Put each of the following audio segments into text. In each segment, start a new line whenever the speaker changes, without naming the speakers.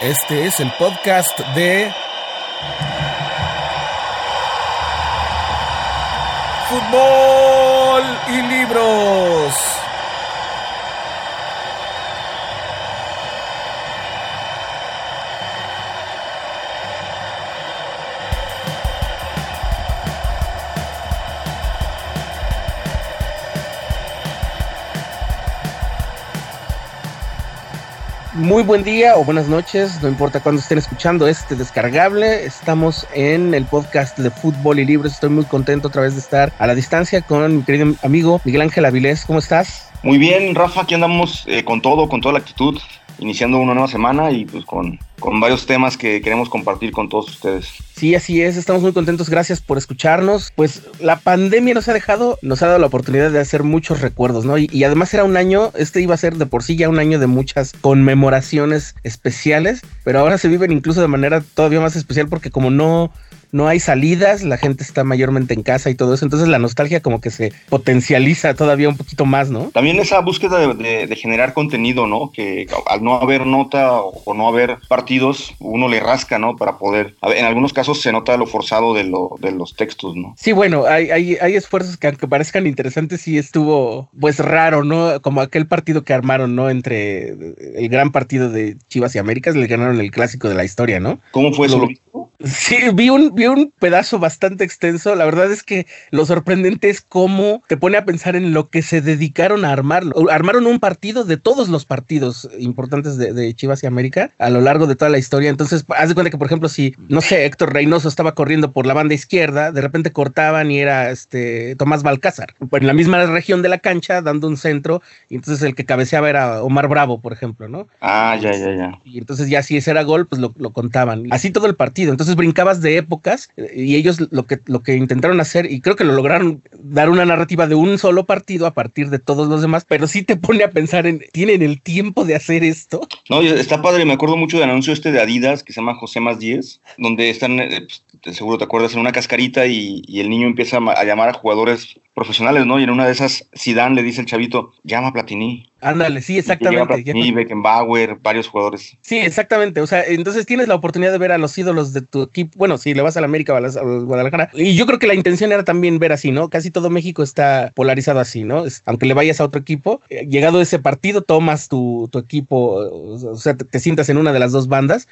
Este es el podcast de Fútbol y Libros.
Muy buen día o buenas noches, no importa cuándo estén escuchando este descargable. Estamos en el podcast de Fútbol y Libros. Estoy muy contento otra vez de estar a la distancia con mi querido amigo Miguel Ángel Avilés. ¿Cómo estás?
Muy bien, Rafa, aquí andamos eh, con todo, con toda la actitud, iniciando una nueva semana y pues con, con varios temas que queremos compartir con todos ustedes.
Sí, así es, estamos muy contentos, gracias por escucharnos. Pues la pandemia nos ha dejado, nos ha dado la oportunidad de hacer muchos recuerdos, ¿no? Y, además era un año, este iba a ser de por sí ya un año de muchas conmemoraciones especiales, pero ahora se viven incluso de manera todavía más especial porque como no no hay salidas, la gente está mayormente en casa y todo eso, entonces la nostalgia como que se potencializa todavía un poquito más, ¿no?
También esa búsqueda de, de, de generar contenido, ¿no? Que al no haber nota o, o, no haber partidos, uno le rasca, ¿no? Para poder, en algunos casos se nota lo forzado de, lo, de los textos, ¿no?
Sí, bueno, hay, hay, hay esfuerzos que aunque parezcan interesantes, sí estuvo pues raro, ¿no? Como aquel partido que armaron, ¿no? Entre el gran partido de Chivas y Américas, le ganaron el clásico de la historia, ¿no?
¿Cómo fue eso?
Sí, vi un, vi un pedazo bastante extenso. La verdad es que lo sorprendente es cómo te pone a pensar en lo que se dedicaron a armarlo. Armaron un partido de todos los partidos importantes de, de Chivas y América a lo largo de toda la historia. Entonces, haz de cuenta que, por ejemplo, si, no sé, Héctor Reynoso estaba corriendo por la banda izquierda, de repente cortaban y era este Tomás Balcázar. En la misma región de la cancha, dando un centro, y entonces el que cabeceaba era Omar Bravo, por ejemplo, ¿no?
Ah, ya, ya, ya.
Y entonces ya si ese era gol, pues lo, lo contaban. Así todo el partido. Entonces brincabas de épocas y ellos lo que, lo que intentaron hacer, y creo que lo lograron dar una narrativa de un solo partido a partir de todos los demás, pero sí te pone a pensar en, ¿tienen el tiempo de hacer esto?
No, está padre, me acuerdo mucho del anuncio este de Adidas que se llama José Más 10, donde están, eh, pues, seguro te acuerdas, en una cascarita y, y, el niño empieza a llamar a jugadores profesionales, ¿no? Y en una de esas, Zidane le dice al chavito, llama a Platini.
Ándale, sí, exactamente.
Platini, Beckenbauer, varios jugadores.
Sí, exactamente. O sea, entonces tienes la oportunidad de ver a los ídolos de tu equipo. Bueno, si le vas a la América o a, a Guadalajara. Y yo creo que la intención era también ver así, ¿no? Casi todo México está polarizado así, ¿no? Es, aunque le vayas a otro equipo, eh, llegado ese partido, tomas tu, tu equipo, o sea, te, te sientas en una de las dos bandas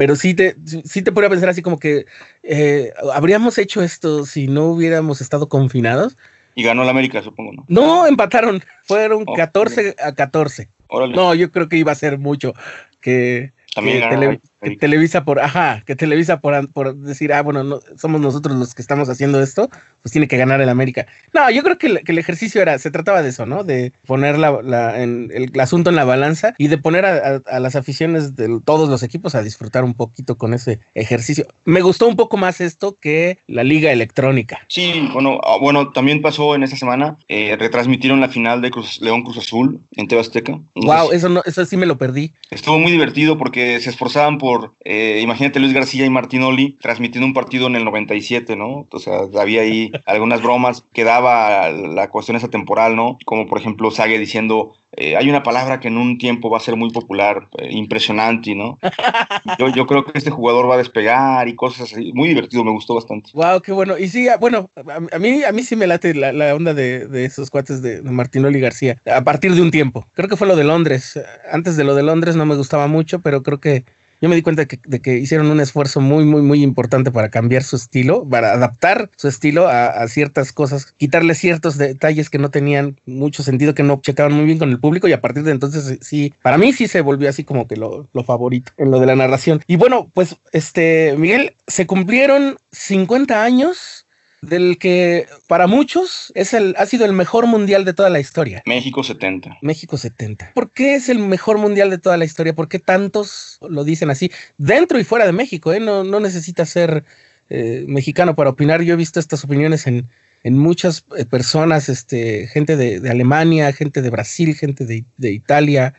pero sí te, sí te pone a pensar así como que eh, habríamos hecho esto si no hubiéramos estado confinados.
Y ganó la América, supongo, ¿no?
No, empataron. Fueron oh, 14 a 14. Órale. No, yo creo que iba a ser mucho. Que,
También
que, tele, que Televisa por, ajá, que Televisa por, por decir, ah, bueno, no, somos nosotros los que estamos haciendo esto, pues tiene que ganar el América. No, yo creo que el, que el ejercicio era, se trataba de eso, ¿no? De poner la, la, en, el, el, asunto en la balanza y de poner a, a, a, las aficiones de todos los equipos a disfrutar un poquito con ese ejercicio. Me gustó un poco más esto que la liga electrónica.
Sí, bueno, bueno, también pasó en esta semana, eh, retransmitieron la final de Cruz, León Cruz Azul en TV Azteca.
Wow, eso, no, eso sí me lo perdí.
Estuvo muy divertido porque se esforzaban por eh, imagínate Luis García y Martinoli transmitiendo un partido en el 97, ¿no? O sea, había ahí algunas bromas que daba la cuestión esa temporal, ¿no? Como por ejemplo Sague diciendo, eh, hay una palabra que en un tiempo va a ser muy popular, eh, impresionante, ¿no? Yo, yo, creo que este jugador va a despegar y cosas así. Muy divertido, me gustó bastante.
Wow, qué bueno. Y sí, bueno, a, a mí, a mí sí me late la, la onda de, de, esos cuates de, de Martinoli García, a partir de un tiempo. Creo que fue lo de Londres. Antes de lo de Londres no me gustaba mucho, pero creo que yo me di cuenta de que, hicieron un esfuerzo muy, muy, muy importante para cambiar su estilo, para adaptar su estilo a, ciertas cosas, quitarle ciertos detalles que no tenían mucho sentido, que no checaban muy bien con el público y a partir de entonces sí, para mí sí se volvió así como que lo, lo favorito en lo de la narración. Y bueno, pues este, Miguel, se cumplieron 50 años del que para muchos es el, ha sido el mejor mundial de toda la historia.
México 70.
México 70. ¿Por qué es el mejor mundial de toda la historia? ¿Por qué tantos lo dicen así? Dentro y fuera de México, ¿eh? No, no necesita ser eh, mexicano para opinar. Yo he visto estas opiniones en, en muchas personas, este, gente de, de, Alemania, gente de Brasil, gente de, de Italia,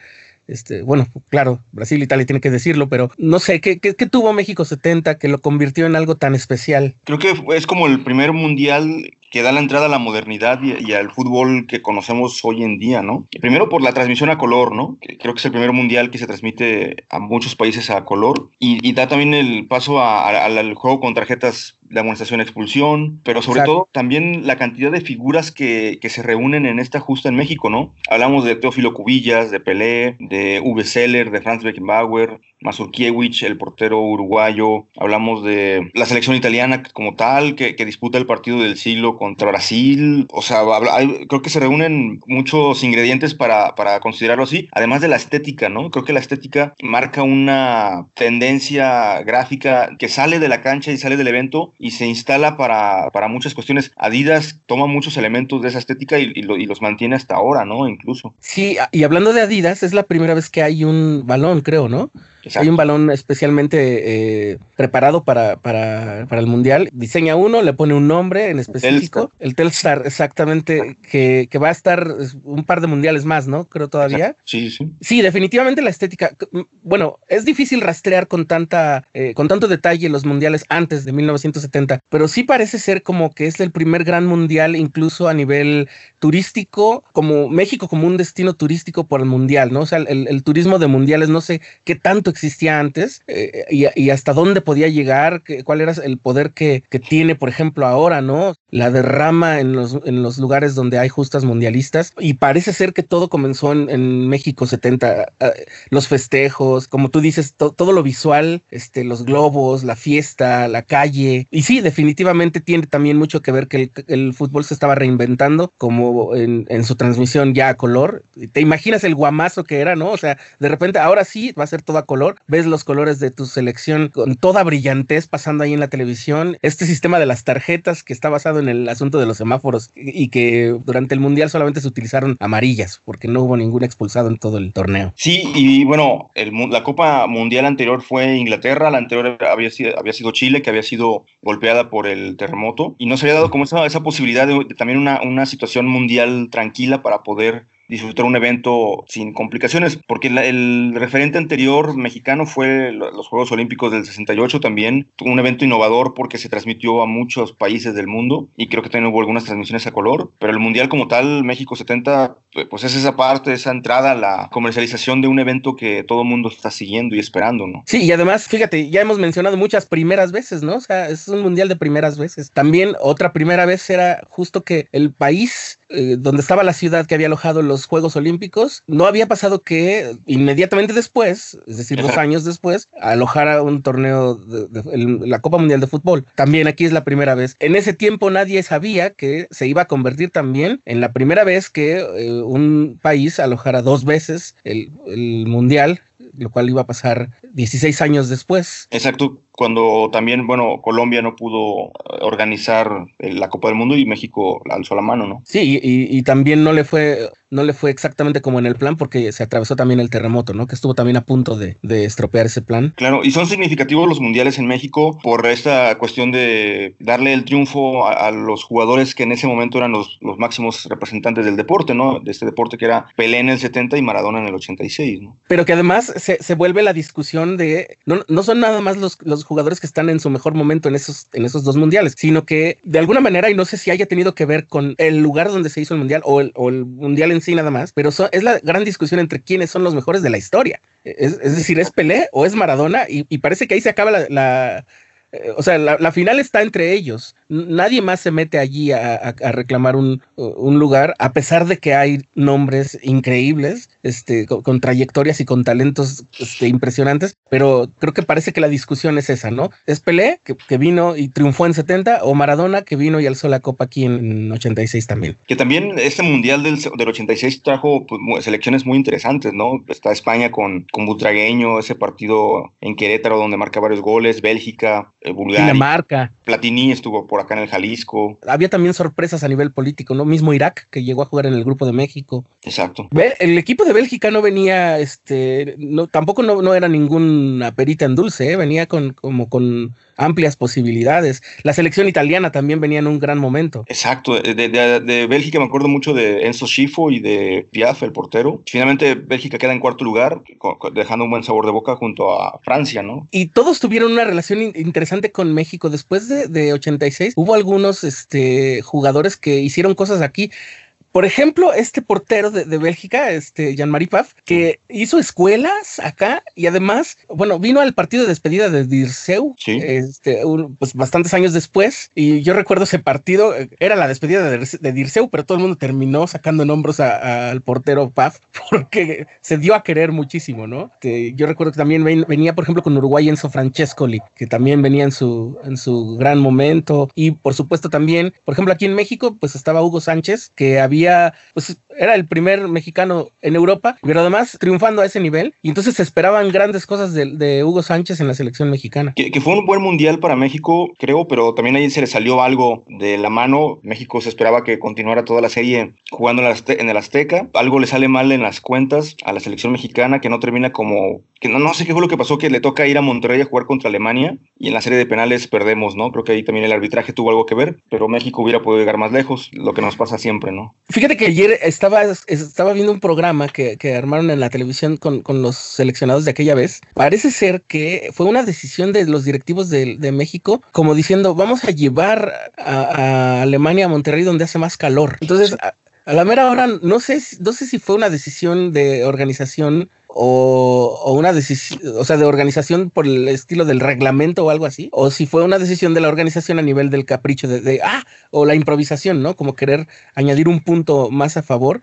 Este, bueno, claro, Brasil, Italia tiene que decirlo, pero no sé, ¿qué, qué, qué tuvo México 70 que lo convirtió en algo tan especial?
Creo que es como el primer mundial que da la entrada a la modernidad y, al fútbol que conocemos hoy en día, ¿no? Primero por la transmisión a color, ¿no? Creo que es el primer mundial que se transmite a muchos países a color y, da también el paso al juego con tarjetas de amonestación expulsión, pero sobre todo también la cantidad de figuras que, que, se reúnen en esta justa en México, ¿no? Hablamos de Teófilo Cubillas, de Pelé, de Uwe Seller, de Franz Beckenbauer, Mazurkiewicz, el portero uruguayo, hablamos de la selección italiana como tal, que, que disputa el partido del siglo contra Brasil, o sea, creo que se reúnen muchos ingredientes para, para considerarlo así, además de la estética, ¿no? Creo que la estética marca una tendencia gráfica que sale de la cancha y sale del evento y se instala para, para muchas cuestiones. Adidas toma muchos elementos de esa estética y, los mantiene hasta ahora, ¿no? Incluso.
Sí, y hablando de Adidas, es la primera vez que hay un balón, creo, ¿no? Hay un balón especialmente eh, preparado para, para, para, el mundial. Diseña uno, le pone un nombre en específico. El Telstar, exactamente, que, que, va a estar un par de mundiales más, ¿no? Creo todavía.
Sí, sí.
Sí, definitivamente la estética. Bueno, es difícil rastrear con tanta, eh, con tanto detalle los mundiales antes de 1970, pero sí parece ser como que es el primer gran mundial, incluso a nivel turístico, como México como un destino turístico por el mundial, ¿no? O sea, el, el turismo de mundiales, no sé qué tanto existía antes eh, y, hasta dónde podía llegar, cuál era el poder que, que, tiene, por ejemplo, ahora, ¿no? La derrama en los, en los lugares donde hay justas mundialistas y parece ser que todo comenzó en, México 70, eh, los festejos, como tú dices, todo lo visual, este, los globos, la fiesta, la calle y sí, definitivamente tiene también mucho que ver que el, el fútbol se estaba reinventando como en, en su transmisión ya a color. Te imaginas el guamazo que era, ¿no? O sea, de repente ahora sí va a ser todo a color ves los colores de tu selección con toda brillantez pasando ahí en la televisión, este sistema de las tarjetas que está basado en el asunto de los semáforos y que durante el Mundial solamente se utilizaron amarillas porque no hubo ningún expulsado en todo el torneo.
Sí, y bueno, la Copa Mundial anterior fue Inglaterra, la anterior había sido, había sido Chile, que había sido golpeada por el terremoto y no se había dado como esa, esa posibilidad de, también una, una situación mundial tranquila para poder disfrutar un evento sin complicaciones, porque el referente anterior mexicano fue los Juegos Olímpicos del 68 también, un evento innovador porque se transmitió a muchos países del mundo y creo que también hubo algunas transmisiones a color, pero el Mundial como tal, México 70, pues es esa parte, esa entrada la comercialización de un evento que todo el mundo está siguiendo y esperando, ¿no?
Sí, y además, fíjate, ya hemos mencionado muchas primeras veces, ¿no? O sea, es un Mundial de primeras veces. También otra primera vez era justo que el país eh, donde estaba la ciudad que había alojado los Juegos Olímpicos, no había pasado que inmediatamente después, es decir, dos años después, alojara un torneo de, la Copa Mundial de Fútbol. También aquí es la primera vez. En ese tiempo nadie sabía que se iba a convertir también en la primera vez que eh, un país alojara dos veces el, el Mundial lo cual iba a pasar 16 años después.
Exacto, cuando también, bueno, Colombia no pudo eh, organizar la Copa del Mundo y México alzó la mano, ¿no?
Sí, y, y, también no le fue no le fue exactamente como en el plan porque se atravesó también el terremoto, ¿no? Que estuvo también a punto de, de estropear ese plan.
Claro, y son significativos los mundiales en México por esta cuestión de darle el triunfo a, a los jugadores que en ese momento eran los, los, máximos representantes del deporte, ¿no? De este deporte que era Pelé en el 70 y Maradona en el 86, ¿no?
Pero que además se, se vuelve la discusión de, no, no son nada más los, los jugadores que están en su mejor momento en esos, en esos dos mundiales, sino que de alguna manera, y no sé si haya tenido que ver con el lugar donde se hizo el mundial o el, mundial en sí nada más, pero es la gran discusión entre quiénes son los mejores de la historia. Es, decir, ¿es Pelé o es Maradona? Y, parece que ahí se acaba la, eh, o sea, la, final está entre ellos. Nadie más se mete allí a, a, a reclamar un, un, lugar, a pesar de que hay nombres increíbles, este, con, con trayectorias y con talentos este, impresionantes, pero creo que parece que la discusión es esa, ¿no? Es Pelé, que, que, vino y triunfó en 70, o Maradona, que vino y alzó la copa aquí en 86 también.
Que también este mundial del, del 86 trajo pues, selecciones muy interesantes, ¿no? Está España con, con Butragueño, ese partido en Querétaro donde marca varios goles, Bélgica, eh, Bulgaria.
Dinamarca.
Platini estuvo por acá en el Jalisco.
Había también sorpresas a nivel político, ¿no? Mismo Irak, que llegó a jugar en el grupo de México.
Exacto.
El equipo de Bélgica no venía, este, no, tampoco no, no era ninguna perita en dulce, ¿eh? venía con, como con amplias posibilidades. La selección italiana también venía en un gran momento.
Exacto, de, Bélgica me acuerdo mucho de Enzo Schifo y de Piaf, el portero. Finalmente Bélgica queda en cuarto lugar, dejando un buen sabor de boca junto a Francia, ¿no?
Y todos tuvieron una relación interesante con México. Después de, de 86 hubo algunos este, jugadores que hicieron cosas aquí. Por ejemplo, este portero de, Bélgica, este Jean-Marie Paf, que hizo escuelas acá y además, bueno, vino al partido de despedida de Dirceu, este, pues bastantes años después. Y yo recuerdo ese partido, era la despedida de, Dirceu, pero todo el mundo terminó sacando nombres al portero Paf porque se dio a querer muchísimo, ¿no? yo recuerdo que también venía, por ejemplo, con Uruguay Enzo Francescoli, que también venía en su, en su gran momento. Y por supuesto también, por ejemplo, aquí en México, pues estaba Hugo Sánchez, que había pues era el primer mexicano en Europa, pero además triunfando a ese nivel. Y entonces se esperaban grandes cosas de, Hugo Sánchez en la selección mexicana.
Que, fue un buen mundial para México, creo, pero también ahí se le salió algo de la mano. México se esperaba que continuara toda la serie jugando en el Azteca. Algo le sale mal en las cuentas a la selección mexicana, que no termina como que no, no sé qué fue lo que pasó, que le toca ir a Monterrey a jugar contra Alemania y en la serie de penales perdemos, ¿no? Creo que ahí también el arbitraje tuvo algo que ver, pero México hubiera podido llegar más lejos, lo que nos pasa siempre, ¿no?
Fíjate que ayer estaba, estaba viendo un programa que, armaron en la televisión con, los seleccionados de aquella vez. Parece ser que fue una decisión de los directivos de, México, como diciendo, vamos a llevar a, Alemania a Monterrey donde hace más calor. Entonces, a, a la mera hora, no sé, no sé si fue una decisión de organización o, una decisión, o sea, de organización por el estilo del reglamento o algo así, o si fue una decisión de la organización a nivel del capricho de, ah, o la improvisación, ¿no? Como querer añadir un punto más a favor.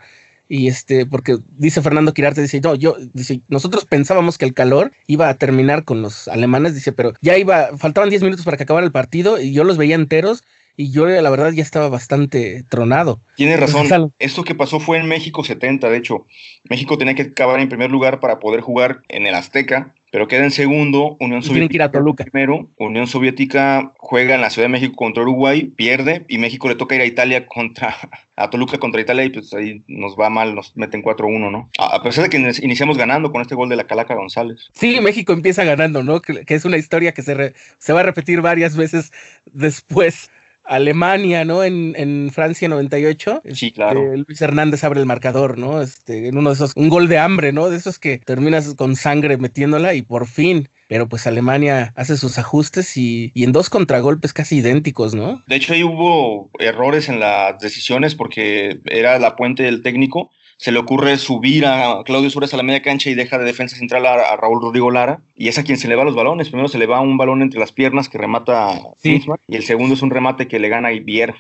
Y este, porque dice Fernando Quirarte, dice, no, yo, dice, nosotros pensábamos que el calor iba a terminar con los alemanes, dice, pero ya iba, faltaban 10 minutos para que acabara el partido y yo los veía enteros y yo la verdad ya estaba bastante tronado.
Tiene razón. Esto que pasó fue en México 70, de hecho. México tenía que acabar en primer lugar para poder jugar en el Azteca, pero queda en segundo. Unión Soviética primero. Unión Soviética juega en la Ciudad de México contra Uruguay, pierde y México le toca ir a Italia contra a Toluca contra Italia y pues ahí nos va mal, nos meten 4-1, ¿no? A pesar de que iniciamos ganando con este gol de la Calaca González.
Sí, México empieza ganando, ¿no? Que, es una historia que se, se va a repetir varias veces después Alemania, ¿no? En, en Francia 98.
Sí, este, claro.
Luis Hernández abre el marcador, ¿no? Este, en uno de esos, un gol de hambre, ¿no? De esos que terminas con sangre metiéndola y por fin. Pero pues Alemania hace sus ajustes y, y en dos contragolpes casi idénticos, ¿no?
De hecho, ahí hubo errores en las decisiones porque era la puente del técnico se le ocurre subir a Claudio Suárez a la media cancha y deja de defensa central a, Raúl Rodrigo Lara, y es a quien se le va los balones. Primero se le va un balón entre las piernas que remata sí. y el segundo es un remate que le gana a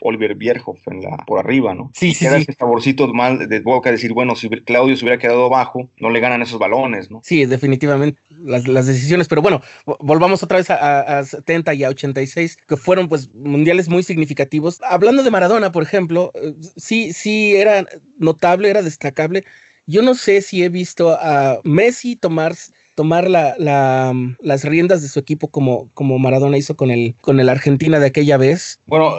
Oliver Bierhoff en la, por arriba, ¿no?
Sí, sí,
Queda ese saborcito mal de boca, decir, bueno, si Claudio se hubiera quedado abajo, no le ganan esos balones, ¿no?
Sí, definitivamente las, decisiones, pero bueno, volvamos otra vez a, a 70 y a 86, que fueron pues mundiales muy significativos. Hablando de Maradona, por ejemplo, eh, sí, sí era notable, era destacable. Yo no sé si he visto a Messi tomar tomar la, las riendas de su equipo como, como Maradona hizo con el, con el Argentina de aquella vez?
Bueno,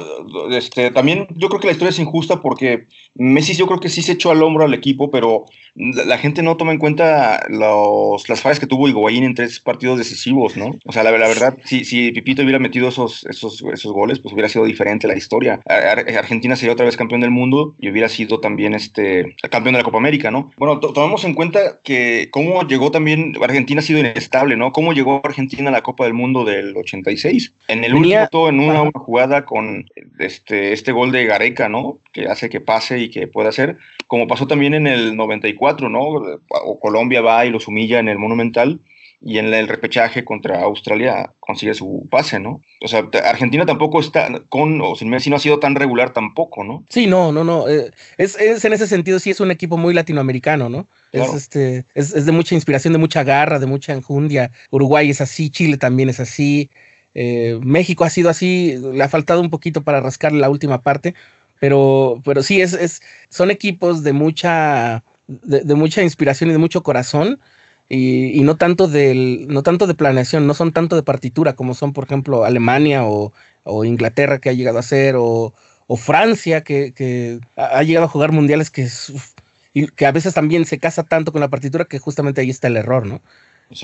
este, también yo creo que la historia es injusta porque Messi yo creo que sí se echó al hombro al equipo, pero la, gente no toma en cuenta los, las fallas que tuvo Higuaín en tres partidos decisivos, ¿no? O sea, la, verdad, si, si Pipito hubiera metido esos, esos, esos goles, pues hubiera sido diferente la historia. Argentina sería otra vez campeón del mundo y hubiera sido también este campeón de la Copa América, ¿no? Bueno, tomemos en cuenta que cómo llegó también Argentina Argentina ha sido inestable, ¿no? ¿Cómo llegó Argentina a la Copa del Mundo del 86? En el último, en una, jugada con este, este gol de Gareca, ¿no? Que hace que pase y que pueda hacer, como pasó también en el 94, ¿no? O Colombia va y los humilla en el Monumental y en el repechaje contra Australia consigue su pase, ¿no? O sea, Argentina tampoco está con, o sin Messi no ha sido tan regular tampoco, ¿no?
Sí, no, no, no. Eh, es, es, en ese sentido sí es un equipo muy latinoamericano, ¿no? Es, este, es, es, de mucha inspiración, de mucha garra, de mucha enjundia. Uruguay es así, Chile también es así. Eh, México ha sido así, le ha faltado un poquito para rascar la última parte, pero, pero sí, es, es, son equipos de mucha, de, de mucha inspiración y de mucho corazón y, no tanto del, no tanto de planeación, no son tanto de partitura como son, por ejemplo, Alemania o, Inglaterra que ha llegado a ser, o, Francia que, ha llegado a jugar mundiales que, y que a veces también se casa tanto con la partitura que justamente ahí está el error, ¿no?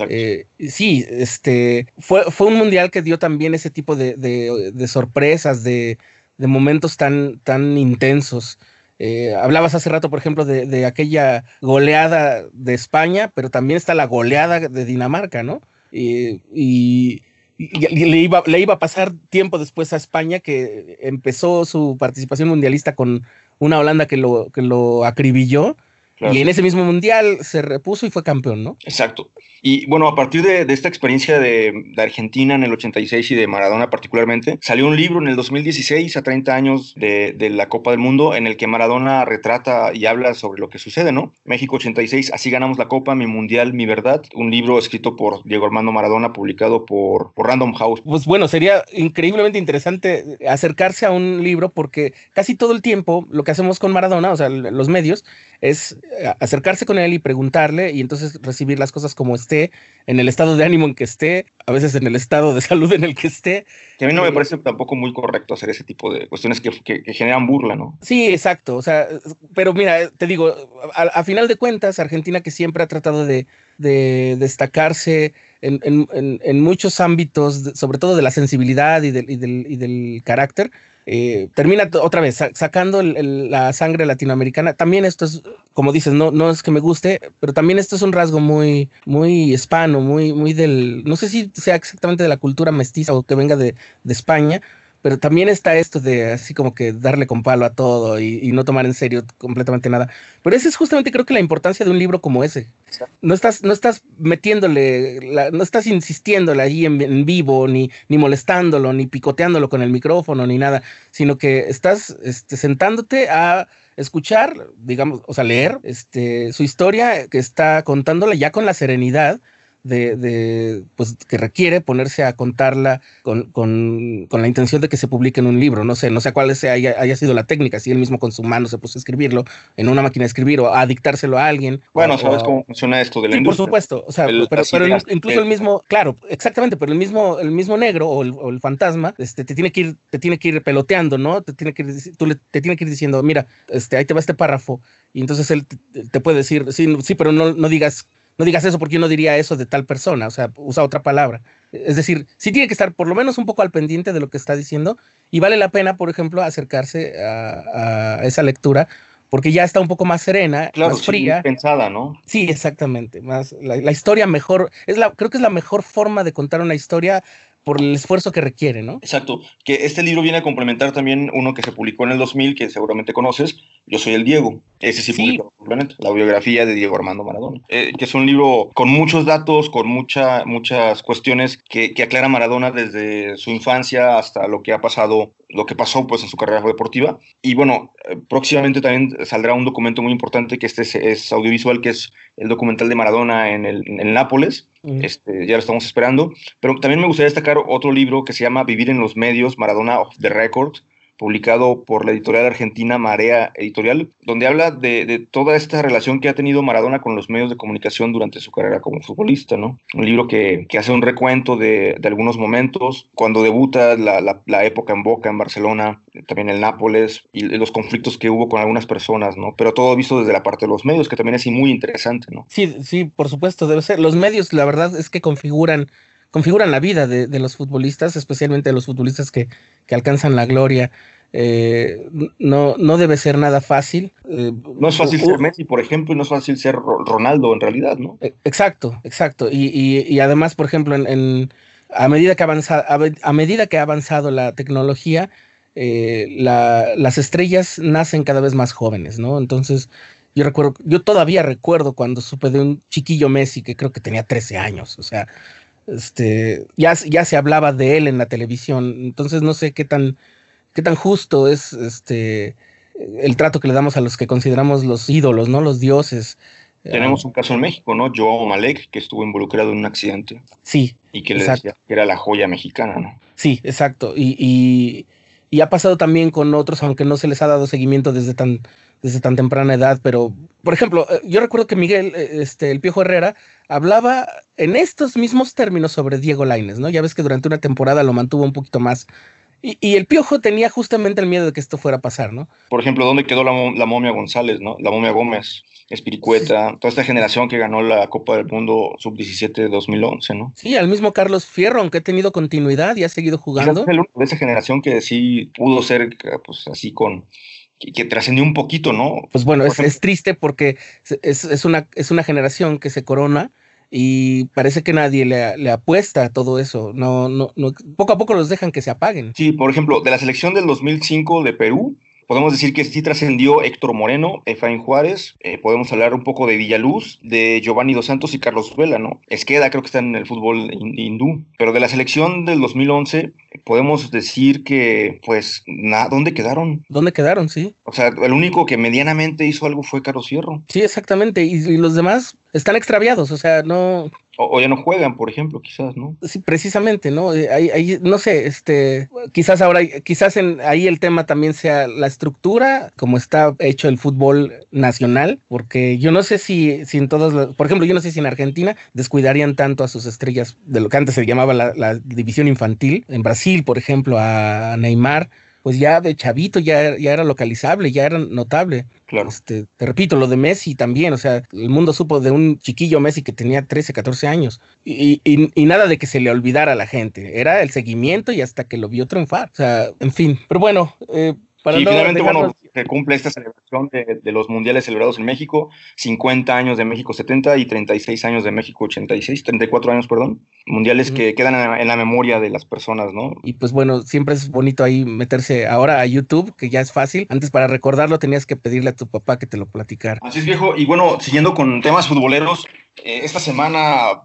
Eh, sí, este fue, fue un mundial que dio también ese tipo de, de, sorpresas, de, de, momentos tan, tan intensos. Eh, hablabas hace rato, por ejemplo, de, aquella goleada de España, pero también está la goleada de Dinamarca, ¿no? y, le, iba, le iba a pasar tiempo después a España, que empezó su participación mundialista con una Holanda que lo, que lo acribilló y en ese mismo mundial se repuso y fue campeón, ¿no?
Exacto. Y bueno, a partir de, esta experiencia de, Argentina en el 86 y de Maradona particularmente, salió un libro en el 2016, a 30 años de, la Copa del Mundo, en el que Maradona retrata y habla sobre lo que sucede, ¿no? México 86, así ganamos la Copa, mi Mundial, mi verdad. Un libro escrito por Diego Armando Maradona, publicado por, por Random House.
Pues bueno, sería increíblemente interesante acercarse a un libro porque casi todo el tiempo lo que hacemos con Maradona, o sea, los medios, es acercarse con él y preguntarle y entonces recibir las cosas como esté, en el estado de ánimo en que esté, a veces en el estado de salud en el que esté.
Que a mí no me parece tampoco muy correcto hacer ese tipo de cuestiones que, generan burla, ¿no?
Sí, exacto. O sea, pero mira, te digo, a, final de cuentas, Argentina que siempre ha tratado de, destacarse en, muchos ámbitos, sobre todo de la sensibilidad y del, y del carácter, eh, termina otra vez sacando la sangre latinoamericana. También esto es, como dices, no, no es que me guste, pero también esto es un rasgo muy, muy hispano, muy, muy del, no sé si sea exactamente de la cultura mestiza o que venga de, de España, pero también está esto de así como que darle con palo a todo y, no tomar en serio completamente nada. Pero ese es justamente creo que la importancia de un libro como ese. No estás, no estás metiéndole, no estás insistiéndole allí en, vivo, ni, ni molestándolo, ni picoteándolo con el micrófono, ni nada, sino que estás este, sentándote a escuchar, digamos, o sea, leer este, su historia que está contándola ya con la serenidad de, de, pues, que requiere ponerse a contarla con, con, con, la intención de que se publique en un libro. No sé, no sé cuál sea, haya, haya, sido la técnica, si él mismo con su mano se puso a escribirlo en una máquina de escribir o a dictárselo a alguien.
Bueno, ¿sabes cómo funciona esto de la
sí, por supuesto. O sea, pero, pero incluso el mismo, claro, exactamente, pero el mismo, el mismo negro o el, o el, fantasma este, te, tiene que ir, te tiene que ir peloteando, ¿no? Te tiene que ir, tú le, te tiene que ir diciendo, mira, este, ahí te va este párrafo. Y entonces él te, te puede decir, sí, sí, pero no, no digas no digas eso porque yo no diría eso de tal persona, o sea, usa otra palabra. Es decir, sí tiene que estar por lo menos un poco al pendiente de lo que está diciendo y vale la pena, por ejemplo, acercarse a, esa lectura porque ya está un poco más serena, más fría.
pensada, ¿no?
Sí, exactamente. Más la, la, historia mejor, es la, creo que es la mejor forma de contar una historia por el esfuerzo que requiere, ¿no?
Exacto, que este libro viene a complementar también uno que se publicó en el 2000, que seguramente conoces, Yo soy el Diego. Ese sí, sí. la biografía de Diego Armando Maradona, eh, que es un libro con muchos datos, con mucha, muchas cuestiones que, que aclara Maradona desde su infancia hasta lo que ha pasado lo que pasó pues en su carrera deportiva. Y bueno, eh, próximamente también saldrá un documento muy importante que este es, audiovisual, que es el documental de Maradona en, el, en Nápoles. Este, ya lo estamos esperando. Pero también me gustaría destacar otro libro que se llama Vivir en los medios, Maradona of the Record, publicado por la editorial argentina Marea Editorial, donde habla de, toda esta relación que ha tenido Maradona con los medios de comunicación durante su carrera como futbolista, ¿no? Un libro que, hace un recuento de, algunos momentos, cuando debuta la, época en Boca, en Barcelona, también el Nápoles, y los conflictos que hubo con algunas personas, ¿no? Pero todo visto desde la parte de los medios, que también es muy interesante, ¿no?
Sí, sí, por supuesto, debe ser. Los medios, la verdad es que configuran configuran la vida de, los futbolistas, especialmente de los futbolistas que, alcanzan la gloria. Eh, no, no debe ser nada fácil.
Eh, no es fácil ser Messi, por ejemplo, y no es fácil ser Ronaldo en realidad, ¿no?
Eh, exacto, exacto. Y, además, por ejemplo, en, a, medida que avanza, a, medida que ha avanzado la tecnología, las estrellas nacen cada vez más jóvenes, ¿no? Entonces, yo recuerdo, yo todavía recuerdo cuando supe de un chiquillo Messi que creo que tenía 13 años, o sea, este, ya, ya se hablaba de él en la televisión, entonces no sé qué tan, qué tan justo es este, el trato que le damos a los que consideramos los ídolos, ¿no? Los dioses.
Tenemos un caso en México, ¿no? Joao Malek, que estuvo involucrado en un accidente.
Sí.
Y que le decía que era la joya mexicana, ¿no?
Sí, exacto. Y, y, y, ha pasado también con otros, aunque no se les ha dado seguimiento desde tan, desde tan temprana edad, pero por ejemplo, eh, yo recuerdo que Miguel, eh, este, el Piojo Herrera, hablaba en estos mismos términos sobre Diego Laines, ¿no? Ya ves que durante una temporada lo mantuvo un poquito más. Y, el Piojo tenía justamente el miedo de que esto fuera a pasar, ¿no?
Por ejemplo, ¿dónde quedó la, momia González, ¿no? La momia Gómez. Espiricueta, toda esta generación que ganó la Copa del Mundo Sub-17 de 2011, ¿no?
Sí, al mismo Carlos Fierro, aunque ha tenido continuidad y ha seguido jugando.
Es el único de esa generación que sí pudo ser, pues así con, que, trascendió un poquito, ¿no?
Pues bueno, es, triste porque es, una, es una generación que se corona y parece que nadie le, le, apuesta a todo eso. No, no, no, poco a poco los dejan que se apaguen.
Sí, por ejemplo, de la selección del 2005 de Perú, Podemos decir que sí trascendió Héctor Moreno, Efraín Juárez, eh, podemos hablar un poco de Villaluz, de Giovanni Dos Santos y Carlos Vela, ¿no? Esqueda creo que está en el fútbol hindú, pero de la selección del 2011 podemos decir que, pues, nada, ¿dónde quedaron?
¿Dónde quedaron, sí?
O sea, el único que medianamente hizo algo fue Carlos Fierro.
Sí, exactamente, y los demás están extraviados, o sea, no,
o, ya no juegan, por ejemplo, quizás, ¿no?
Sí, precisamente, ¿no? Eh, ahí, no sé, este, quizás ahora, quizás en, ahí el tema también sea la estructura, como está hecho el fútbol nacional, porque yo no sé si, si en todos, por ejemplo, yo no sé si en Argentina descuidarían tanto a sus estrellas de lo que antes se llamaba la, la división infantil, en Brasil, por ejemplo, a Neymar, pues ya de chavito ya, ya era localizable, ya era notable.
Claro.
Este, te repito, lo de Messi también, o sea, el mundo supo de un chiquillo Messi que tenía 13, 14 años y, y, nada de que se le olvidara a la gente, era el seguimiento y hasta que lo vio triunfar, o sea, en fin, pero bueno, eh,
y finalmente, bueno, se cumple esta celebración de, los mundiales celebrados en México, 50 años de México 70 y 36 años de México 86, 34 años, perdón, mundiales que quedan en, la memoria de las personas, ¿no?
Y pues bueno, siempre es bonito ahí meterse ahora a YouTube, que ya es fácil. Antes para recordarlo tenías que pedirle a tu papá que te lo platicara.
Así es, viejo. Y bueno, siguiendo con temas futboleros, eh, esta semana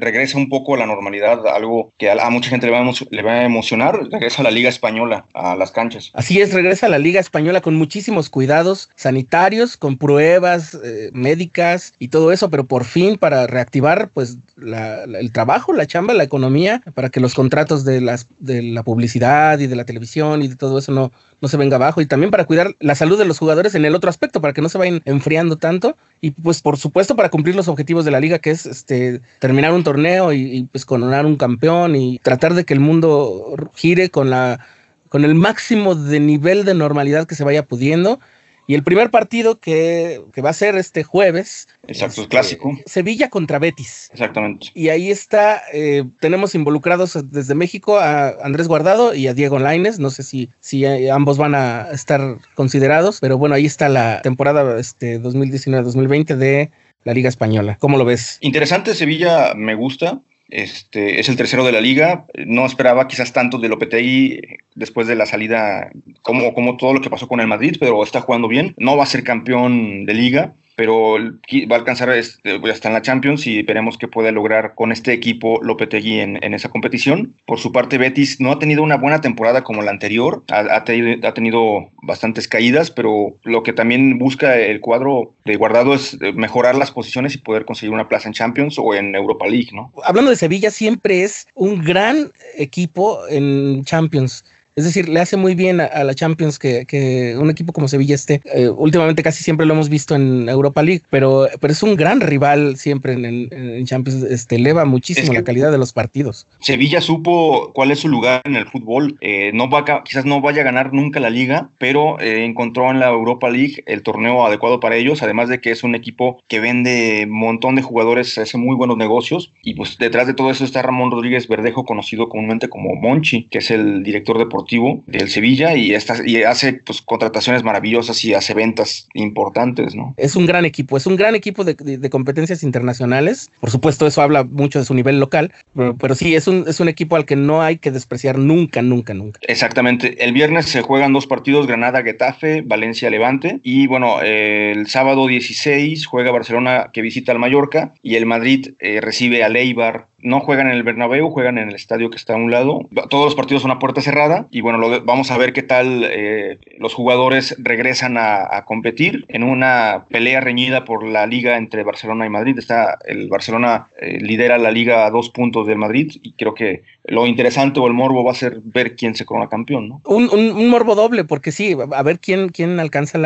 regresa un poco a la normalidad, algo que a, mucha gente le va, a le va, a emocionar, regresa a la Liga Española, a las canchas.
Así es, regresa a la Liga Española con muchísimos cuidados sanitarios, con pruebas eh, médicas y todo eso, pero por fin para reactivar pues el trabajo, la chamba, la economía, para que los contratos de, las, de la publicidad y de la televisión y de todo eso no, no se venga abajo y también para cuidar la salud de los jugadores en el otro aspecto, para que no se vayan enfriando tanto. Y pues por supuesto para cumplir los objetivos de la liga que es este terminar un torneo y, pues coronar un campeón y tratar de que el mundo gire con la con el máximo de nivel de normalidad que se vaya pudiendo y el primer partido que, va a ser este jueves.
Exacto, es clásico.
Sevilla contra Betis.
Exactamente.
Y ahí está, eh, tenemos involucrados desde México a Andrés Guardado y a Diego Laines. No sé si, si eh, ambos van a estar considerados, pero bueno, ahí está la temporada este, 2019-2020 de la Liga Española. ¿Cómo lo ves?
Interesante, Sevilla me gusta. Este, es el tercero de la liga. No esperaba quizás tanto de Lopetegui después de la salida, como, como todo lo que pasó con el Madrid, pero está jugando bien. No va a ser campeón de liga pero va a alcanzar, este, ya está en la Champions y esperemos que pueda lograr con este equipo Lopetegui en, en esa competición. Por su parte, Betis no ha tenido una buena temporada como la anterior, ha, tenido bastantes caídas, pero lo que también busca el cuadro de guardado es eh, mejorar las posiciones y poder conseguir una plaza en Champions o en Europa League, ¿no?
Hablando de Sevilla, siempre es un gran equipo en Champions. Es decir, le hace muy bien a, la Champions que, un equipo como Sevilla esté. Eh, últimamente casi siempre lo hemos visto en Europa League, pero, pero es un gran rival siempre en, Champions. Este, eleva muchísimo la calidad de los partidos.
Sevilla supo cuál es su lugar en el fútbol. Eh, no va quizás no vaya a ganar nunca la liga, pero eh, encontró en la Europa League el torneo adecuado para ellos, además de que es un equipo que vende un montón de jugadores, hace muy buenos negocios. Y pues detrás de todo eso está Ramón Rodríguez Verdejo, conocido comúnmente como Monchi, que es el director deportivo del Sevilla y, y hace pues, contrataciones maravillosas y hace ventas importantes, ¿no?
Es un gran equipo, es un gran equipo de, competencias internacionales. Por supuesto, eso habla mucho de su nivel local, pero, sí, es un, es un equipo al que no hay que despreciar nunca, nunca, nunca.
Exactamente. El viernes se juegan dos partidos, Granada-Getafe, Valencia-Levante. Y bueno, el sábado 16 juega Barcelona que visita al Mallorca y el Madrid eh, recibe al Eibar no juegan en el Bernabéu, juegan en el estadio que está a un lado. Todos los partidos son a puerta cerrada y bueno, vamos a ver qué tal eh, los jugadores regresan a, competir en una pelea reñida por la liga entre Barcelona y Madrid. Está el Barcelona eh, lidera la liga a dos puntos del Madrid y creo que lo interesante o el morbo va a ser ver quién se corona campeón, ¿no?
Un, morbo doble, porque sí, a ver quién, quién alcanza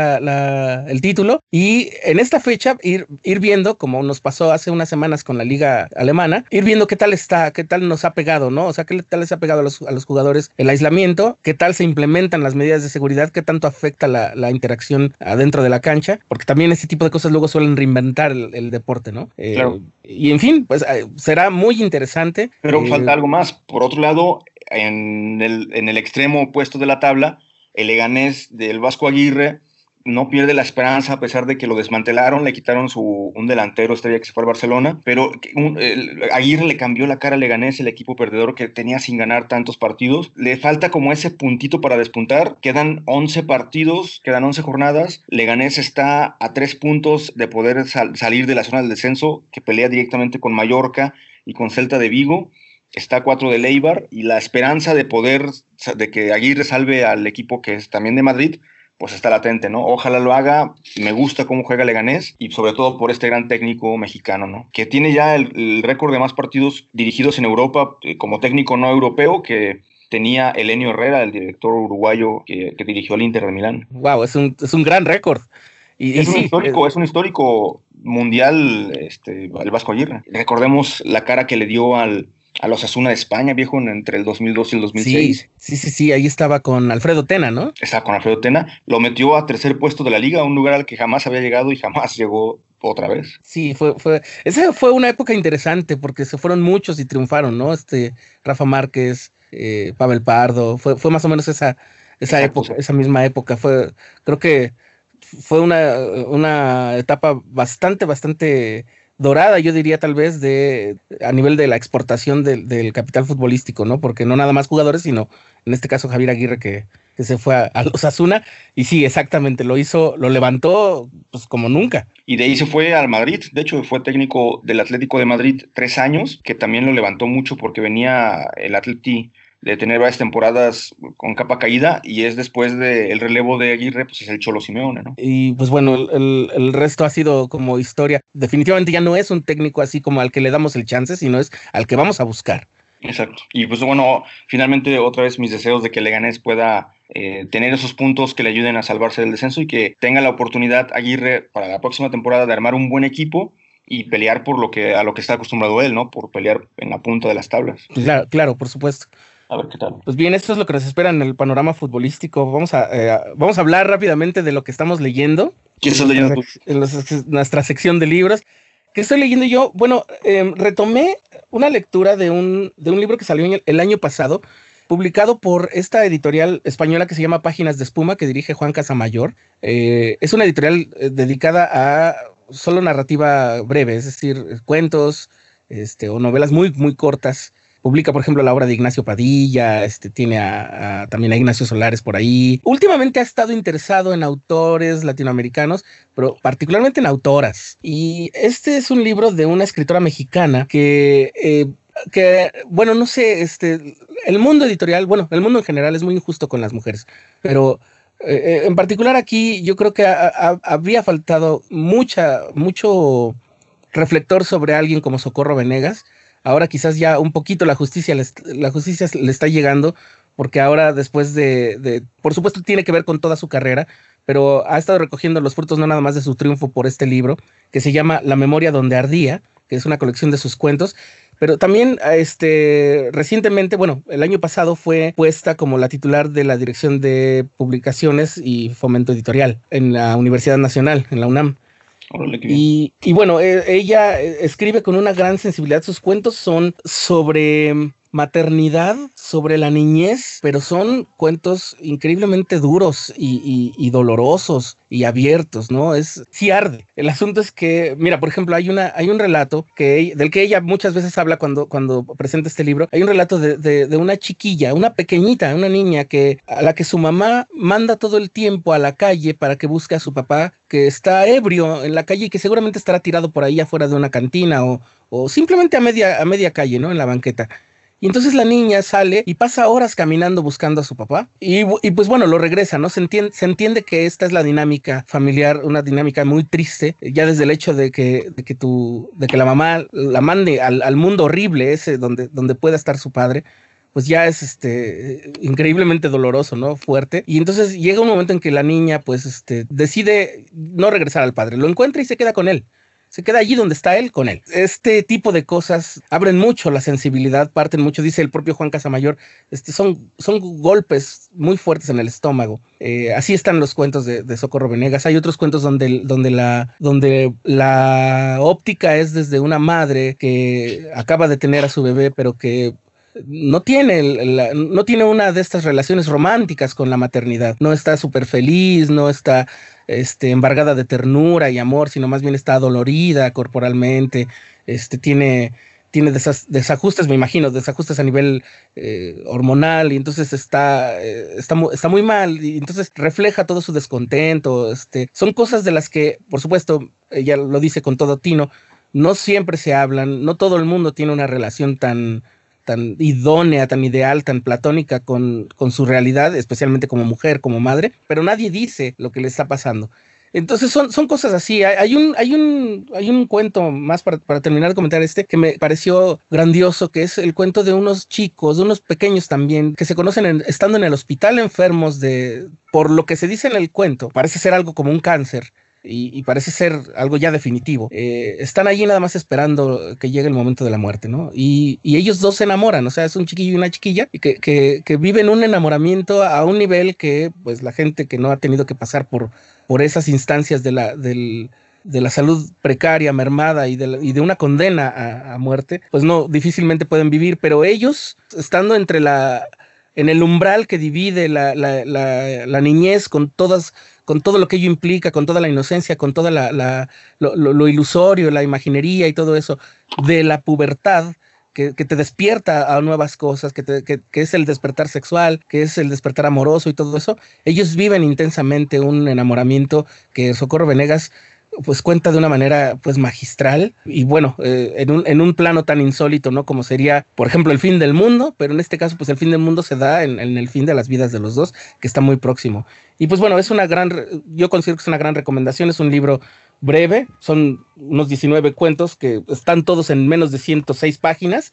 el título y en esta fecha ir, ir viendo, como nos pasó hace unas semanas con la liga alemana, ir viendo qué tal está, qué tal nos ha pegado, ¿no? O sea, qué tal les ha pegado a los, a los jugadores el aislamiento, qué tal se implementan las medidas de seguridad, qué tanto afecta la, la interacción adentro de la cancha, porque también este tipo de cosas luego suelen reinventar el, deporte, ¿no?
Eh, claro.
Y en fin, pues eh, será muy interesante.
Pero falta algo más. Por otro lado, en el, en el extremo opuesto de la tabla, el Leganés del Vasco Aguirre no pierde la esperanza a pesar de que lo desmantelaron, le quitaron su, un delantero día que se fue al Barcelona, pero Aguirre le cambió la cara a Leganés, el equipo perdedor que tenía sin ganar tantos partidos. Le falta como ese puntito para despuntar. Quedan 11 partidos, quedan 11 jornadas. Leganés está a tres puntos de poder salir de la zona del descenso, que pelea directamente con Mallorca y con Celta de Vigo está a cuatro de Leibar y la esperanza de poder, de que Aguirre salve al equipo que es también de Madrid, pues está latente, ¿no? Ojalá lo haga. Me gusta cómo juega Leganés y sobre todo por este gran técnico mexicano, ¿no? Que tiene ya el, récord de más partidos dirigidos en Europa eh, como técnico no europeo que tenía Elenio Herrera, el director uruguayo que, dirigió al Inter de Milán.
Wow, es un, es un gran récord.
Y, es, un histórico, es... un histórico mundial este, el Vasco Aguirre. Recordemos la cara que le dio al, a los Asuna de España, viejo, entre el 2002 y el 2006.
Sí, sí, sí, ahí estaba con Alfredo Tena, ¿no?
Estaba con Alfredo Tena, lo metió a tercer puesto de la liga, un lugar al que jamás había llegado y jamás llegó otra vez.
Sí, fue, fue, esa fue una época interesante porque se fueron muchos y triunfaron, ¿no? Este, Rafa Márquez, eh, Pavel Pardo, fue, fue más o menos esa, esa época, esa misma época, fue, creo que fue una, una etapa bastante, bastante dorada, yo diría tal vez, de a nivel de la exportación del, capital futbolístico, ¿no? Porque no nada más jugadores, sino en este caso Javier Aguirre que, se fue a, los Asuna y sí, exactamente, lo hizo, lo levantó pues como nunca.
Y de ahí se fue al Madrid, de hecho fue técnico del Atlético de Madrid tres años, que también lo levantó mucho porque venía el Atleti de tener varias temporadas con capa caída y es después del relevo de Aguirre, pues es el Cholo Simeone, ¿no?
Y pues bueno, el, el, resto ha sido como historia. Definitivamente ya no es un técnico así como al que le damos el chance, sino es al que vamos a buscar.
Exacto. Y pues bueno, finalmente otra vez mis deseos de que Leganés pueda eh, tener esos puntos que le ayuden a salvarse del descenso y que tenga la oportunidad Aguirre para la próxima temporada de armar un buen equipo y pelear por lo que a lo que está acostumbrado él, ¿no? Por pelear en la punta de las tablas.
Claro, claro, por supuesto.
A ver qué tal.
Pues bien, esto es lo que nos espera en el panorama futbolístico. Vamos a, eh, vamos a hablar rápidamente de lo que estamos leyendo.
¿Qué estás leyendo
En nuestra sección de libros. ¿Qué estoy leyendo yo? Bueno, em, retomé una lectura de un, de un libro que salió el, año pasado, publicado por esta editorial española que se llama Páginas de Espuma, que dirige Juan Casamayor. Eh, es una editorial eh, dedicada a solo narrativa breve, es decir, cuentos este, o novelas muy, muy cortas Publica, por ejemplo, la obra de Ignacio Padilla, este, tiene a, también a Ignacio Solares por ahí. Últimamente ha estado interesado en autores latinoamericanos, pero particularmente en autoras. Y este es un libro de una escritora mexicana que... Eh, bueno, no sé, este, el mundo editorial, bueno, el mundo en general es muy injusto con las mujeres, pero eh, eh, en particular aquí yo creo que había faltado mucha, mucho reflector sobre alguien como Socorro Venegas, ahora quizás ya un poquito la justicia, la justicia le está llegando, porque ahora después de, por supuesto tiene que ver con toda su carrera, pero ha estado recogiendo los frutos no nada más de su triunfo por este libro, que se llama La memoria donde ardía, que es una colección de sus cuentos, pero también este recientemente, bueno, el año pasado fue puesta como la titular de la Dirección de Publicaciones y Fomento Editorial en la Universidad Nacional, en la UNAM. Y, bueno, e, ella escribe con una gran sensibilidad. Sus cuentos son sobre maternidad, sobre la niñez, pero son cuentos increíblemente duros y, dolorosos y abiertos, ¿no? Es sí arde. El asunto es que, mira, por ejemplo, hay una, hay un relato que del que ella muchas veces habla cuando, cuando presenta este libro. Hay un relato de, de, una chiquilla, una pequeñita, una niña que a la que su mamá manda todo el tiempo a la calle para que busque a su papá que está ebrio en la calle y que seguramente estará tirado por ahí afuera de una cantina o, o simplemente a media, a media calle, ¿no? En la banqueta. Y entonces la niña sale y pasa horas caminando buscando a su papá. Y, pues bueno, lo regresa, ¿no? Se entiende, que esta es la dinámica familiar, una dinámica muy triste, ya desde el hecho de que, de que, tu, de que la mamá la mande al, al mundo horrible ese donde, donde pueda estar su padre pues ya es este increíblemente doloroso, ¿no? Fuerte. Y entonces llega un momento en que la niña pues este decide no regresar al padre, lo encuentra y se queda con él se queda allí donde está él con él. Este tipo de cosas abren mucho la sensibilidad, parten mucho, dice el propio Juan Casamayor, este, son, son golpes muy fuertes en el estómago. Eh, así están los cuentos de, Socorro Venegas. Hay otros cuentos donde, donde, la, donde la óptica es desde una madre que acaba de tener a su bebé, pero que no tiene, no tiene una de estas relaciones románticas con la maternidad. No está súper feliz, no está este, embargada de ternura y amor, sino más bien está dolorida corporalmente, este, tiene, tiene desajustes, me imagino, desajustes a nivel eh, hormonal y entonces está, eh, está, está, muy mal y entonces refleja todo su descontento. Este, son cosas de las que, por supuesto, ella lo dice con todo tino, no siempre se hablan, no todo el mundo tiene una relación tan tan idónea, tan ideal, tan platónica con, con, su realidad, especialmente como mujer, como madre, pero nadie dice lo que le está pasando. Entonces son, son cosas así. Hay, un, hay, un, hay un cuento más para, para, terminar de comentar este que me pareció grandioso, que es el cuento de unos chicos, de unos pequeños también, que se conocen estando en el hospital enfermos de, por lo que se dice en el cuento, parece ser algo como un cáncer y, parece ser algo ya definitivo. Eh, están allí nada más esperando que llegue el momento de la muerte, ¿no? Y, ellos dos se enamoran, o sea, es un chiquillo y una chiquilla y que, que, viven un enamoramiento a un nivel que, pues, la gente que no ha tenido que pasar por, por esas instancias de la, del, de la salud precaria, mermada y de, y de una condena a, muerte, pues no, difícilmente pueden vivir, pero ellos, estando entre la, en el umbral que divide la, la niñez con todas con todo lo que ello implica, con toda la inocencia, con toda la, lo, ilusorio, la imaginería y todo eso de la pubertad. Que, te despierta a nuevas cosas, que, que, es el despertar sexual, que es el despertar amoroso y todo eso, ellos viven intensamente un enamoramiento que Socorro Venegas pues cuenta de una manera pues magistral y bueno, eh, en, un, en, un, plano tan insólito, ¿no? Como sería, por ejemplo, el fin del mundo, pero en este caso pues el fin del mundo se da en, en, el fin de las vidas de los dos, que está muy próximo. Y pues bueno, es una gran, yo considero que es una gran recomendación, es un libro breve, son unos 19 cuentos que están todos en menos de 106 páginas,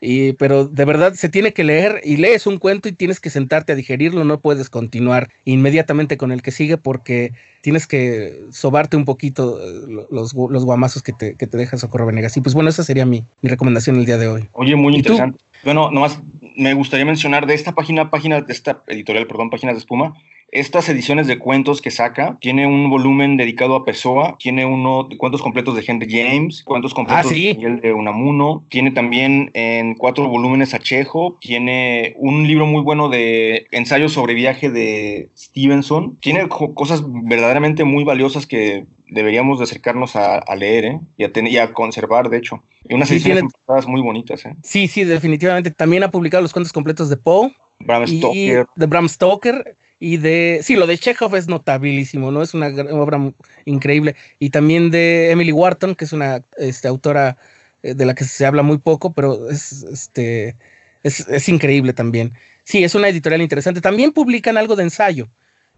y, pero de verdad se tiene que leer y lees un cuento y tienes que sentarte a digerirlo, no puedes continuar inmediatamente con el que sigue porque tienes que sobarte un poquito eh, los, los guamazos que te, que te deja Socorro Venegas. Y pues bueno, esa sería mi, mi recomendación el día de hoy.
Oye, muy interesante. Bueno, nomás me gustaría mencionar de esta página, página de esta editorial, perdón, Páginas de Espuma, estas ediciones de cuentos que saca, tiene un volumen dedicado a Pessoa, tiene uno de cuentos completos de Henry James, cuentos completos
ah, ¿sí?
de Unamuno, tiene también en cuatro volúmenes a Chejo, tiene un libro muy bueno de ensayos sobre viaje de Stevenson, tiene cosas verdaderamente muy valiosas que deberíamos de acercarnos a, leer ¿eh? y, a conservar, de hecho. Y unas ediciones muy bonitas. ¿eh?
Sí, sí, definitivamente. También ha publicado los cuentos completos de Poe.
Bram Stoker.
de Bram Stoker y de, sí, lo de Chekhov es notabilísimo, ¿no? Es una obra increíble. Y también de Emily Wharton, que es una este, autora eh, de la que se habla muy poco, pero es, este, es, increíble también. Sí, es una editorial interesante. También publican algo de ensayo.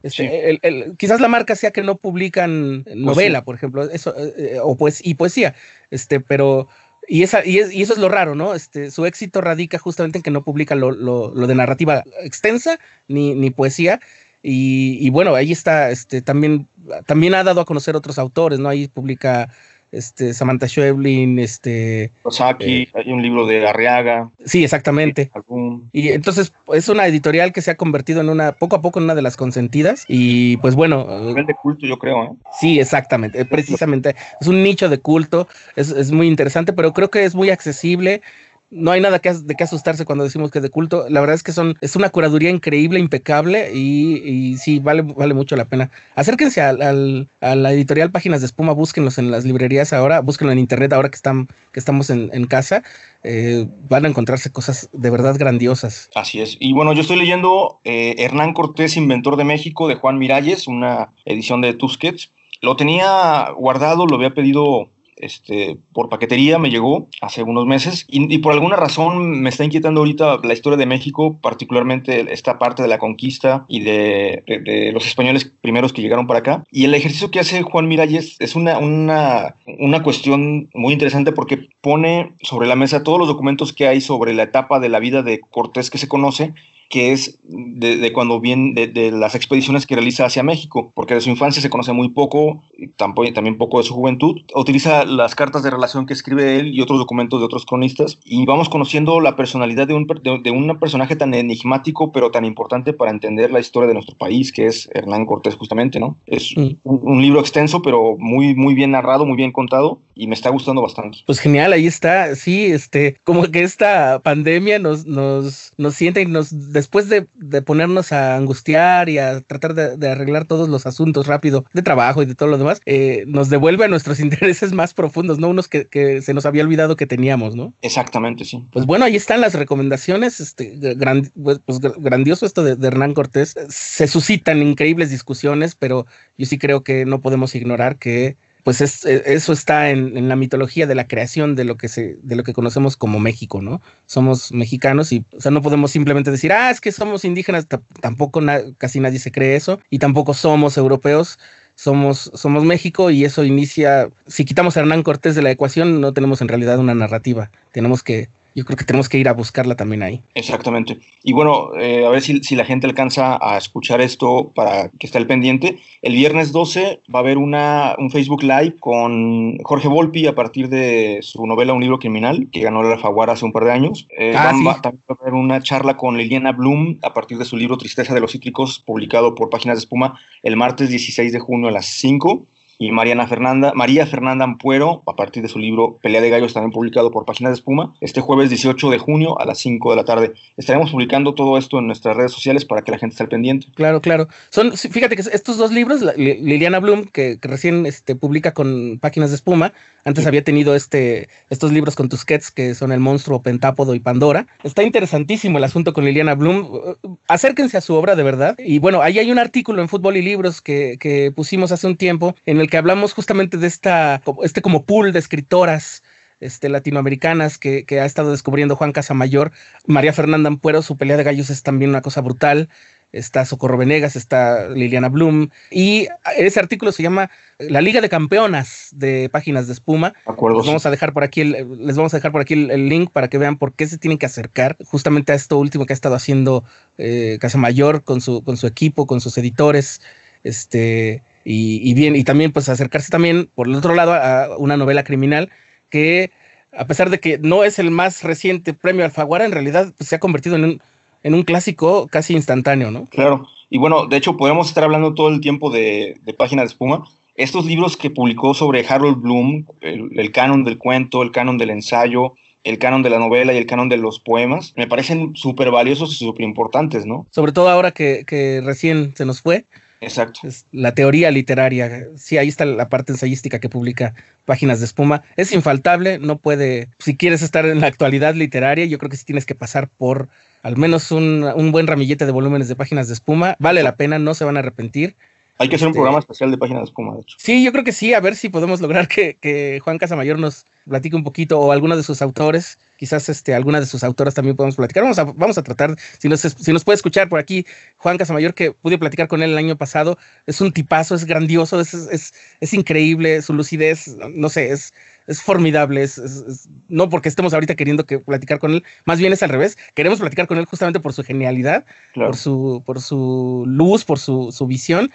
Este, quizás la marca sea que no publican novela, por ejemplo, eso, eh, eh, o pues, y poesía, este, pero y, esa, y, eso es lo raro, ¿no? Este, su éxito radica justamente en que no publica lo, lo, lo de narrativa extensa ni, ni poesía. Y, y, bueno, ahí está, este, también, también ha dado a conocer otros autores, ¿no? Ahí publica este, Samantha Schweblin, este...
Osaki, eh, hay un libro de Arriaga.
Sí, exactamente. Y entonces es una editorial que se ha convertido en una, poco a poco en una de las consentidas y pues bueno...
nivel de culto yo creo, ¿eh?
Sí, exactamente, precisamente. Es un nicho de culto, es, es muy interesante, pero creo que es muy accesible no hay nada que, de qué asustarse cuando decimos que es de culto. La verdad es que son, es una curaduría increíble, impecable y, sí, vale, vale mucho la pena. Acérquense a la editorial Páginas de Espuma, búsquenlos en las librerías ahora, búsquenlo en internet ahora que, están, que estamos en, en casa. Eh, van a encontrarse cosas de verdad grandiosas.
Así es. Y bueno, yo estoy leyendo eh, Hernán Cortés, Inventor de México, de Juan Miralles, una edición de Tusquets. Lo tenía guardado, lo había pedido este, por paquetería, me llegó hace unos meses y, por alguna razón me está inquietando ahorita la historia de México, particularmente esta parte de la conquista y de, de, los españoles primeros que llegaron para acá. Y el ejercicio que hace Juan Miralles es una, una, una cuestión muy interesante porque pone sobre la mesa todos los documentos que hay sobre la etapa de la vida de Cortés que se conoce que es de, cuando viene de, las expediciones que realiza hacia México, porque de su infancia se conoce muy poco, y tampoco, también poco de su juventud. Utiliza las cartas de relación que escribe él y otros documentos de otros cronistas, y vamos conociendo la personalidad de un, de, un personaje tan enigmático, pero tan importante para entender la historia de nuestro país, que es Hernán Cortés, justamente, ¿no? Es un, un, libro extenso, pero muy, muy bien narrado, muy bien contado, y me está gustando bastante.
Pues genial, ahí está, sí, este, como que esta pandemia nos, nos, nos siente y nos después de, ponernos a angustiar y a tratar de, arreglar todos los asuntos rápido de trabajo y de todo lo demás, eh, nos devuelve a nuestros intereses más profundos, ¿no? Unos que, se nos había olvidado que teníamos, ¿no?
Exactamente, sí.
Pues bueno, ahí están las recomendaciones, este, pues, pues grandioso esto de, Hernán Cortés. Se suscitan increíbles discusiones, pero yo sí creo que no podemos ignorar que pues es, e, eso está en, la mitología de la creación de lo que se, de lo que conocemos como México, ¿no? Somos mexicanos y, o sea, no podemos simplemente decir, ah, es que somos indígenas, tampoco casi nadie se cree eso, y tampoco somos europeos, somos, somos México y eso inicia, si quitamos a Hernán Cortés de la ecuación, no tenemos en realidad una narrativa, tenemos que yo creo que tenemos que ir a buscarla también ahí.
Exactamente. Y bueno, eh, a ver si, si, la gente alcanza a escuchar esto para que esté al pendiente. El viernes 12 va a haber una, un Facebook Live con Jorge Volpi a partir de su novela Un libro criminal, que ganó la Faguara hace un par de años. Eh, ah, va, también va a haber una charla con Liliana Bloom a partir de su libro Tristeza de los Cítricos, publicado por Páginas de Espuma el martes 16 de junio a las 5 y Mariana Fernanda, María Fernanda Ampuero, a partir de su libro Pelea de Gallos, también publicado por Páginas de Espuma, este jueves 18 de junio a las 5 de la tarde. Estaremos publicando todo esto en nuestras redes sociales para que la gente esté al pendiente.
Claro, claro. Son, fíjate que estos dos libros, Liliana Bloom, que, recién este, publica con Páginas de Espuma, antes había tenido este, estos libros con Tusquets, que son El Monstruo, Pentápodo y Pandora. Está interesantísimo el asunto con Liliana Bloom. Acérquense a su obra de verdad. Y bueno, ahí hay un artículo en Fútbol y Libros que, que pusimos hace un tiempo en el que hablamos justamente de esta, este como pool de escritoras este, latinoamericanas que, que, ha estado descubriendo Juan Casamayor. María Fernanda Ampuero, su pelea de gallos es también una cosa brutal está Socorro Venegas, está Liliana Bloom, y ese artículo se llama La Liga de Campeonas de Páginas de Espuma.
Acuerdo,
les vamos a dejar por aquí, el, les vamos a dejar por aquí el, link para que vean por qué se tienen que acercar justamente a esto último que ha estado haciendo eh, Casamayor con su, con su equipo, con sus editores, este, y, bien, y también pues acercarse también por el otro lado a una novela criminal que a pesar de que no es el más reciente premio Alfaguara, en realidad pues, se ha convertido en un en un clásico casi instantáneo, ¿no?
Claro. Y bueno, de hecho, podemos estar hablando todo el tiempo de, de Página de Espuma. Estos libros que publicó sobre Harold Bloom, el, canon del cuento, el canon del ensayo, el canon de la novela y el canon de los poemas, me parecen súper valiosos y súper importantes, ¿no?
Sobre todo ahora que, que recién se nos fue.
Exacto.
La teoría literaria. Sí, ahí está la parte ensayística que publica Páginas de Espuma. Es infaltable, no puede, si quieres estar en la actualidad literaria, yo creo que sí tienes que pasar por al menos un buen ramillete de volúmenes de Páginas de Espuma. Vale la pena, no se van a arrepentir.
Hay que hacer un programa especial de Páginas de Espuma, de hecho.
Sí, yo creo que sí, a ver si podemos lograr que, que Juan Casamayor nos platique un poquito o alguno de sus autores quizás este, alguna de sus autoras también podemos platicar. Vamos a, vamos a tratar, si nos, si nos puede escuchar por aquí, Juan Casamayor, que pude platicar con él el año pasado, es un tipazo, es grandioso, es, es, es increíble, su lucidez, no sé, es, es formidable, es, no porque estemos ahorita queriendo que platicar con él, más bien es al revés, queremos platicar con él justamente por su genialidad, por, su, por su luz, por su, su visión.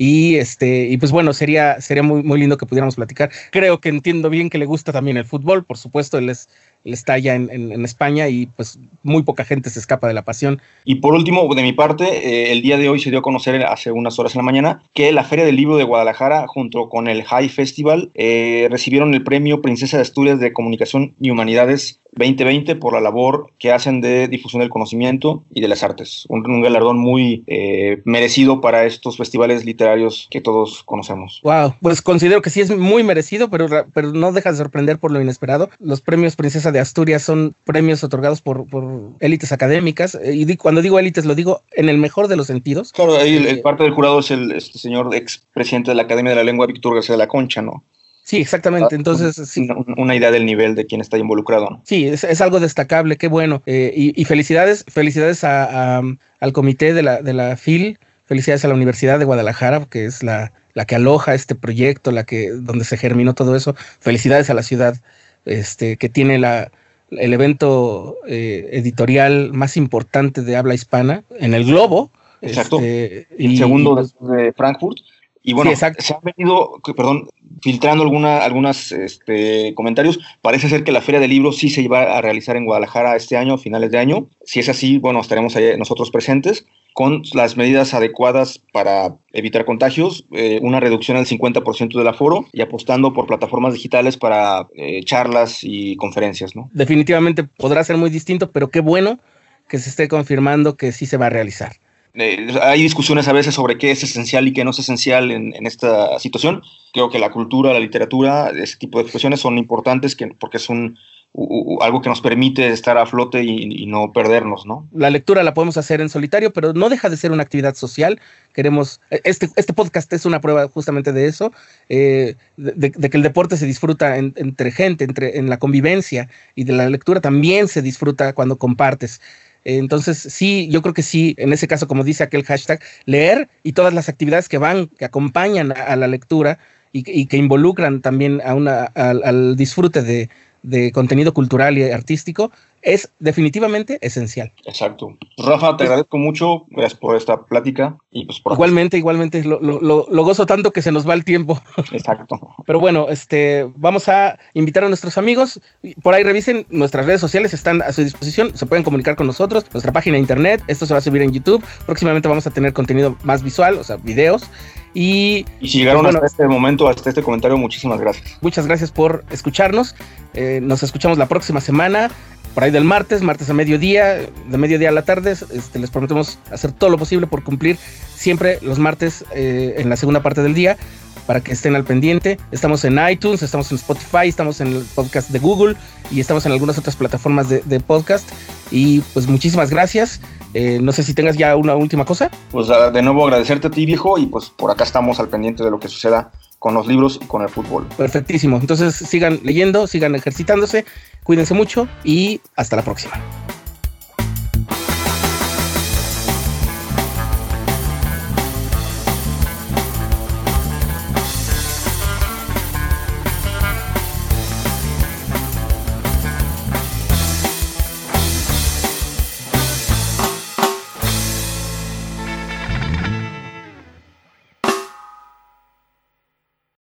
Y este, y pues bueno, sería, sería muy, muy lindo que pudiéramos platicar. Creo que entiendo bien que le gusta también el fútbol, por supuesto, él es, está allá en, en, España y pues muy poca gente se escapa de la pasión.
Y por último, de mi parte, eh, el día de hoy se dio a conocer hace unas horas en la mañana que la Feria del Libro de Guadalajara, junto con el High Festival, eh, recibieron el premio Princesa de Asturias de Comunicación y Humanidades 2020 por la labor que hacen de difusión del conocimiento y de las artes. Un, galardón muy eh, merecido para estos festivales literarios que todos conocemos.
Wow, pues considero que sí es muy merecido, pero, pero no deja de sorprender por lo inesperado. Los premios Princesa de Asturias son premios otorgados por, por élites académicas, eh, y cuando digo élites lo digo en el mejor de los sentidos.
Claro, ahí el, eh, parte del jurado es el este señor ex presidente de la Academia de la Lengua, Víctor García de la Concha, ¿no?
Sí, exactamente. Ah, Entonces,
Una, idea del nivel de quien está involucrado. ¿no?
Sí, es, algo destacable, qué bueno. Eh, y, felicidades, felicidades al comité de la, de la FIL, felicidades a la Universidad de Guadalajara, que es la, la que aloja este proyecto, la que, donde se germinó todo eso. Felicidades a la ciudad, este, que tiene la, el evento eh, editorial más importante de habla hispana en el globo.
Exacto. Este, y, el segundo de Frankfurt. Y bueno, se han venido, perdón, filtrando alguna, algunos este, comentarios. Parece ser que la Feria del Libro sí se iba a realizar en Guadalajara este año, a finales de año. Si es así, bueno, estaremos ahí nosotros presentes con las medidas adecuadas para evitar contagios, eh, una reducción al 50% del aforo y apostando por plataformas digitales para eh, charlas y conferencias. ¿no?
Definitivamente podrá ser muy distinto, pero qué bueno que se esté confirmando que sí se va a realizar.
Eh, hay discusiones a veces sobre qué es esencial y qué no es esencial en, esta situación. Creo que la cultura, la literatura, ese tipo de expresiones son importantes que, porque es un, algo que nos permite estar a flote y, no perdernos, ¿no?
La lectura la podemos hacer en solitario, pero no deja de ser una actividad social. Queremos, este, este podcast es una prueba justamente de eso, eh, de, que el deporte se disfruta entre gente, entre, en la convivencia, y de la lectura también se disfruta cuando compartes. Entonces, sí, yo creo que sí, en ese caso, como dice aquel hashtag, leer y todas las actividades que van, que acompañan a, la lectura y, que involucran también a una, al disfrute de, de contenido cultural y artístico, es definitivamente esencial.
Exacto. Rafa, te agradezco mucho, gracias por esta plática y pues por
Igualmente, igualmente, lo, lo, gozo tanto que se nos va el tiempo.
Exacto.
Pero bueno, este, vamos a invitar a nuestros amigos, por ahí revisen, nuestras redes sociales están a su disposición, se pueden comunicar con nosotros, nuestra página de internet, esto se va a subir en YouTube, próximamente vamos a tener contenido más visual, o sea, videos. Y,
y si llegaron pues, hasta este momento, hasta este comentario, muchísimas gracias.
Muchas gracias por escucharnos. Eh, nos escuchamos la próxima semana por ahí del martes, martes a mediodía, de mediodía a la tarde, este, les prometemos hacer todo lo posible por cumplir siempre los martes eh, en la segunda parte del día para que estén al pendiente. Estamos en iTunes, estamos en Spotify, estamos en el podcast de Google y estamos en algunas otras plataformas de, podcast. Y pues muchísimas gracias. Eh, no sé si tengas ya una última cosa.
Pues de nuevo agradecerte a ti, viejo, y pues por acá estamos al pendiente de lo que suceda con los libros y con el fútbol.
Perfectísimo. Entonces sigan leyendo, sigan ejercitándose, cuídense mucho y hasta la próxima.